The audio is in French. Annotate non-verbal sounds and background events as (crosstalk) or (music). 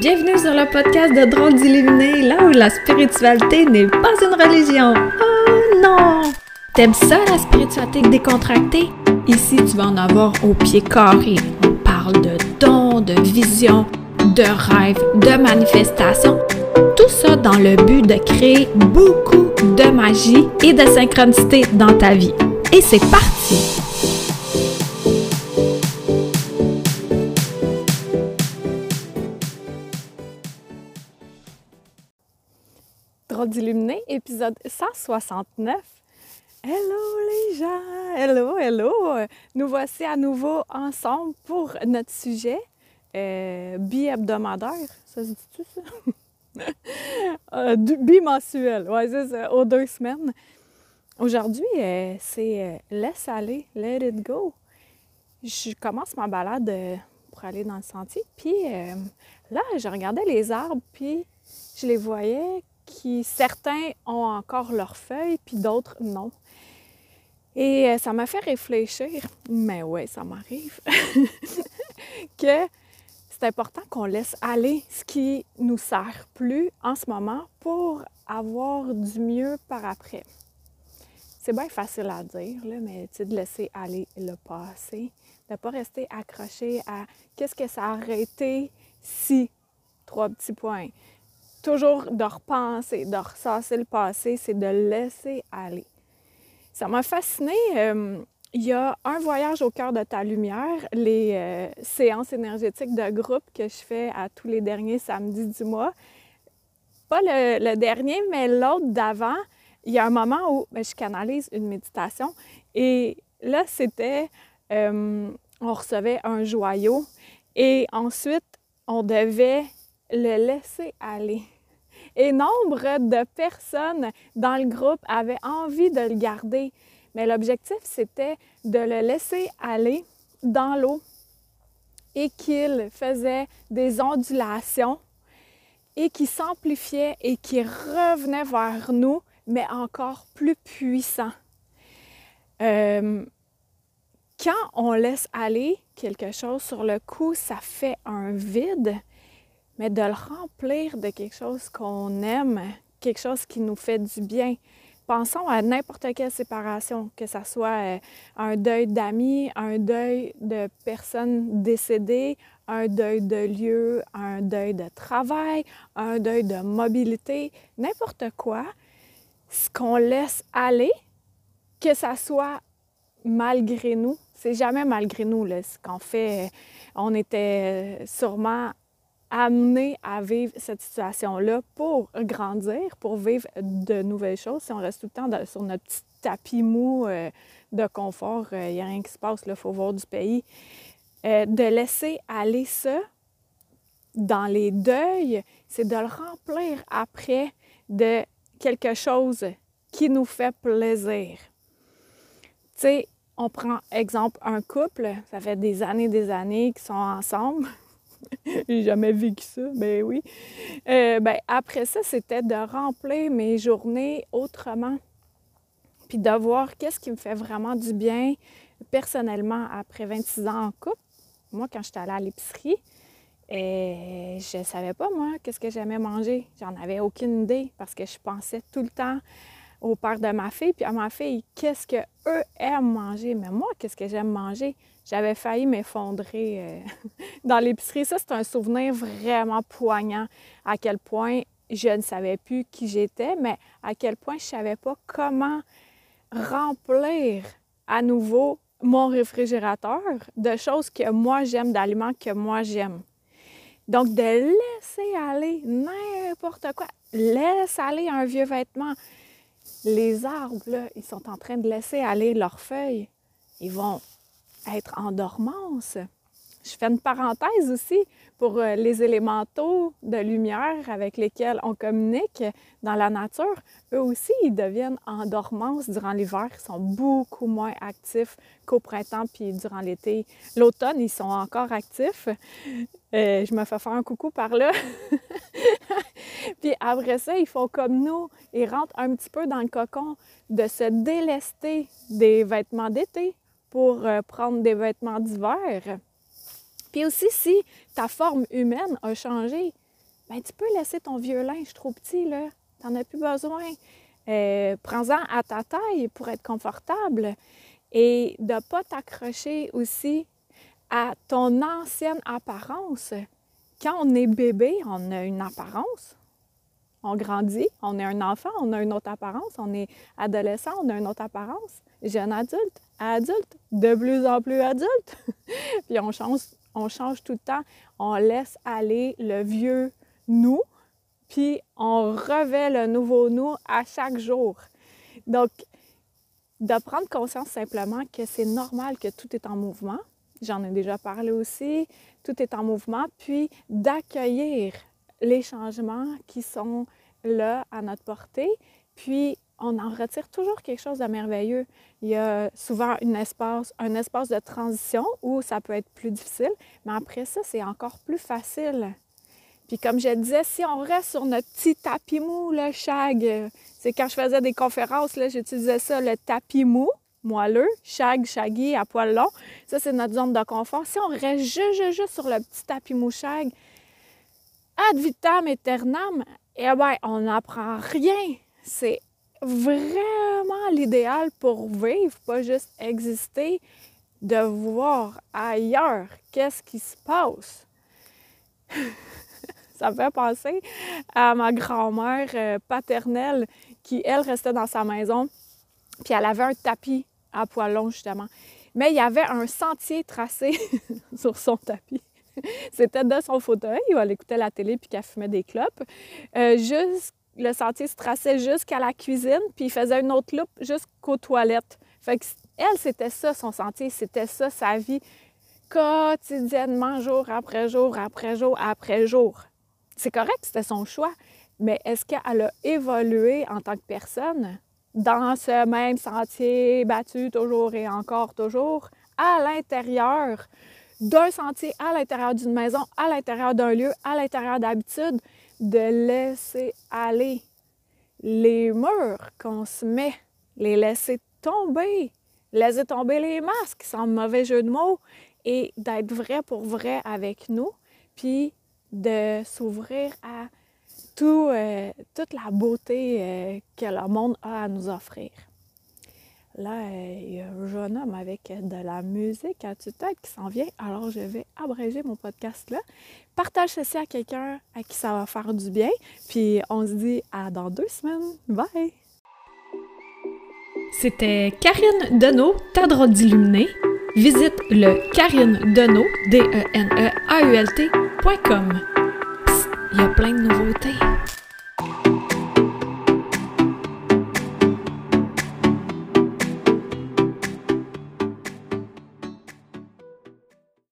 Bienvenue sur le podcast de Drôles d'Illuminés, là où la spiritualité n'est pas une religion. Oh non! T'aimes ça, la spiritualité décontractée? Ici, tu vas en avoir au pied carré. On parle de dons, de visions, de rêves, de manifestations. Tout ça dans le but de créer beaucoup de magie et de synchronicité dans ta vie. Et c'est parti! D'illuminé, épisode 169. Hello les gens! Hello, hello! Nous voici à nouveau ensemble pour notre sujet euh, bi-hebdomadaire. Ça se dit-tu ça? (laughs) euh, bimensuel, ouais, c'est ça, aux deux semaines. Aujourd'hui, euh, c'est laisse aller, let it go. Je commence ma balade pour aller dans le sentier, puis là, je regardais les arbres, puis je les voyais qui, certains ont encore leurs feuilles, puis d'autres non. Et euh, ça m'a fait réfléchir, mais ouais, ça m'arrive, (laughs) que c'est important qu'on laisse aller ce qui nous sert plus en ce moment pour avoir du mieux par après. C'est bien facile à dire, là, mais de laisser aller le passé, de ne pas rester accroché à qu'est-ce que ça aurait été si, trois petits points toujours de repenser, de ressasser le passé, c'est de laisser aller. Ça m'a fasciné. Euh, il y a un voyage au cœur de ta lumière, les euh, séances énergétiques de groupe que je fais à tous les derniers samedis du mois. Pas le, dernier, mais l'autre d'avant. Il y a un moment où ben, je canalise une méditation et là, c'était, euh, on recevait un joyau et ensuite, on devait le laisser aller. Et nombre de personnes dans le groupe avaient envie de le garder, mais l'objectif, c'était de le laisser aller dans l'eau et qu'il faisait des ondulations et qui s'amplifiait et qui revenait vers nous, mais encore plus puissant. Euh, quand on laisse aller quelque chose sur le coup, ça fait un vide mais de le remplir de quelque chose qu'on aime, quelque chose qui nous fait du bien. Pensons à n'importe quelle séparation, que ce soit euh, un deuil d'amis, un deuil de personnes décédées, un deuil de lieu, un deuil de travail, un deuil de mobilité, n'importe quoi, ce qu'on laisse aller, que ça soit malgré nous, c'est jamais malgré nous, ce qu'on fait. On était sûrement amené à vivre cette situation-là pour grandir, pour vivre de nouvelles choses. Si on reste tout le temps sur notre petit tapis mou euh, de confort, il euh, n'y a rien qui se passe, il faut voir du pays. Euh, de laisser aller ça dans les deuils, c'est de le remplir après de quelque chose qui nous fait plaisir. Tu sais, on prend exemple un couple, ça fait des années des années qu'ils sont ensemble, (laughs) J'ai jamais vécu ça, mais oui. Euh, ben, après ça, c'était de remplir mes journées autrement. Puis de voir qu'est-ce qui me fait vraiment du bien personnellement après 26 ans en couple. Moi, quand j'étais allée à l'épicerie, et euh, je savais pas, moi, qu'est-ce que j'aimais manger. J'en avais aucune idée parce que je pensais tout le temps au père de ma fille, puis à ma fille, qu'est-ce qu'eux aiment manger? Mais moi, qu'est-ce que j'aime manger? J'avais failli m'effondrer euh, (laughs) dans l'épicerie. Ça, c'est un souvenir vraiment poignant à quel point je ne savais plus qui j'étais, mais à quel point je ne savais pas comment remplir à nouveau mon réfrigérateur de choses que moi j'aime, d'aliments que moi j'aime. Donc, de laisser aller n'importe quoi. Laisse aller un vieux vêtement. Les arbres, ils sont en train de laisser aller leurs feuilles. Ils vont être en dormance. Je fais une parenthèse aussi pour euh, les élémentaux de lumière avec lesquels on communique dans la nature. Eux aussi, ils deviennent en dormance durant l'hiver. Ils sont beaucoup moins actifs qu'au printemps puis durant l'été. L'automne, ils sont encore actifs. Euh, je me fais faire un coucou par là. (laughs) (laughs) puis après ça, ils font comme nous. Ils rentrent un petit peu dans le cocon de se délester des vêtements d'été pour euh, prendre des vêtements d'hiver. Puis aussi, si ta forme humaine a changé, ben, tu peux laisser ton vieux linge trop petit, là. T'en as plus besoin. Euh, prends-en à ta taille pour être confortable et de ne pas t'accrocher aussi à ton ancienne apparence. Quand on est bébé, on a une apparence. On grandit, on est un enfant, on a une autre apparence. On est adolescent, on a une autre apparence. Jeune adulte, adulte, de plus en plus adulte. (laughs) Puis on change, on change tout le temps. On laisse aller le vieux nous, puis on revêt le nouveau nous à chaque jour. Donc, de prendre conscience simplement que c'est normal que tout est en mouvement. J'en ai déjà parlé aussi. Tout est en mouvement, puis d'accueillir les changements qui sont là à notre portée, puis on en retire toujours quelque chose de merveilleux. Il y a souvent espace, un espace de transition où ça peut être plus difficile, mais après ça, c'est encore plus facile. Puis comme je disais, si on reste sur notre petit tapis mou, le shag, c'est quand je faisais des conférences, là, j'utilisais ça, le tapis mou, moelleux, shag, shaggy, à poil long. Ça, c'est notre zone de confort. Si on reste juste, juste, sur le petit tapis mou shag, ad vitam aeternam, eh bien, on n'apprend rien. C'est vraiment l'idéal pour vivre, pas juste exister, de voir ailleurs qu'est-ce qui se passe. (laughs) ça me fait penser à ma grand-mère euh, paternelle qui, elle, restait dans sa maison, puis elle avait un tapis à poils longs, justement. Mais il y avait un sentier tracé (laughs) sur son tapis. (laughs) C'était dans son fauteuil où elle écoutait la télé puis qu'elle fumait des clopes. Euh, juste, le sentier se traçait jusqu'à la cuisine, puis il faisait une autre loupe jusqu'aux toilettes. Fait que elle, c'était ça son sentier, c'était ça sa vie quotidiennement, jour après jour, après jour, après jour. C'est correct, c'était son choix, mais est-ce qu'elle a évolué en tant que personne dans ce même sentier battu toujours et encore toujours à l'intérieur d'un sentier, à l'intérieur d'une maison, à l'intérieur d'un lieu, à l'intérieur d'habitude, de laisser aller les murs qu'on se met, les laisser tomber, laisser tomber les masques sans mauvais jeu de mots et d'être vrai pour vrai avec nous, puis de s'ouvrir à euh, toute la beauté euh, que le monde a à nous offrir. Là, euh, il y a un jeune homme avec de la musique à tue-tête qui s'en vient, alors je vais abréger mon podcast là. Partage ceci à quelqu'un à qui ça va faire du bien, puis on se dit à dans deux semaines. Bye! C'était Karine Deneau, ta droite d'illuminé. Visite le Karine Deneau, D-E-N-E-A-U-L-T, il y a plein de nouveautés.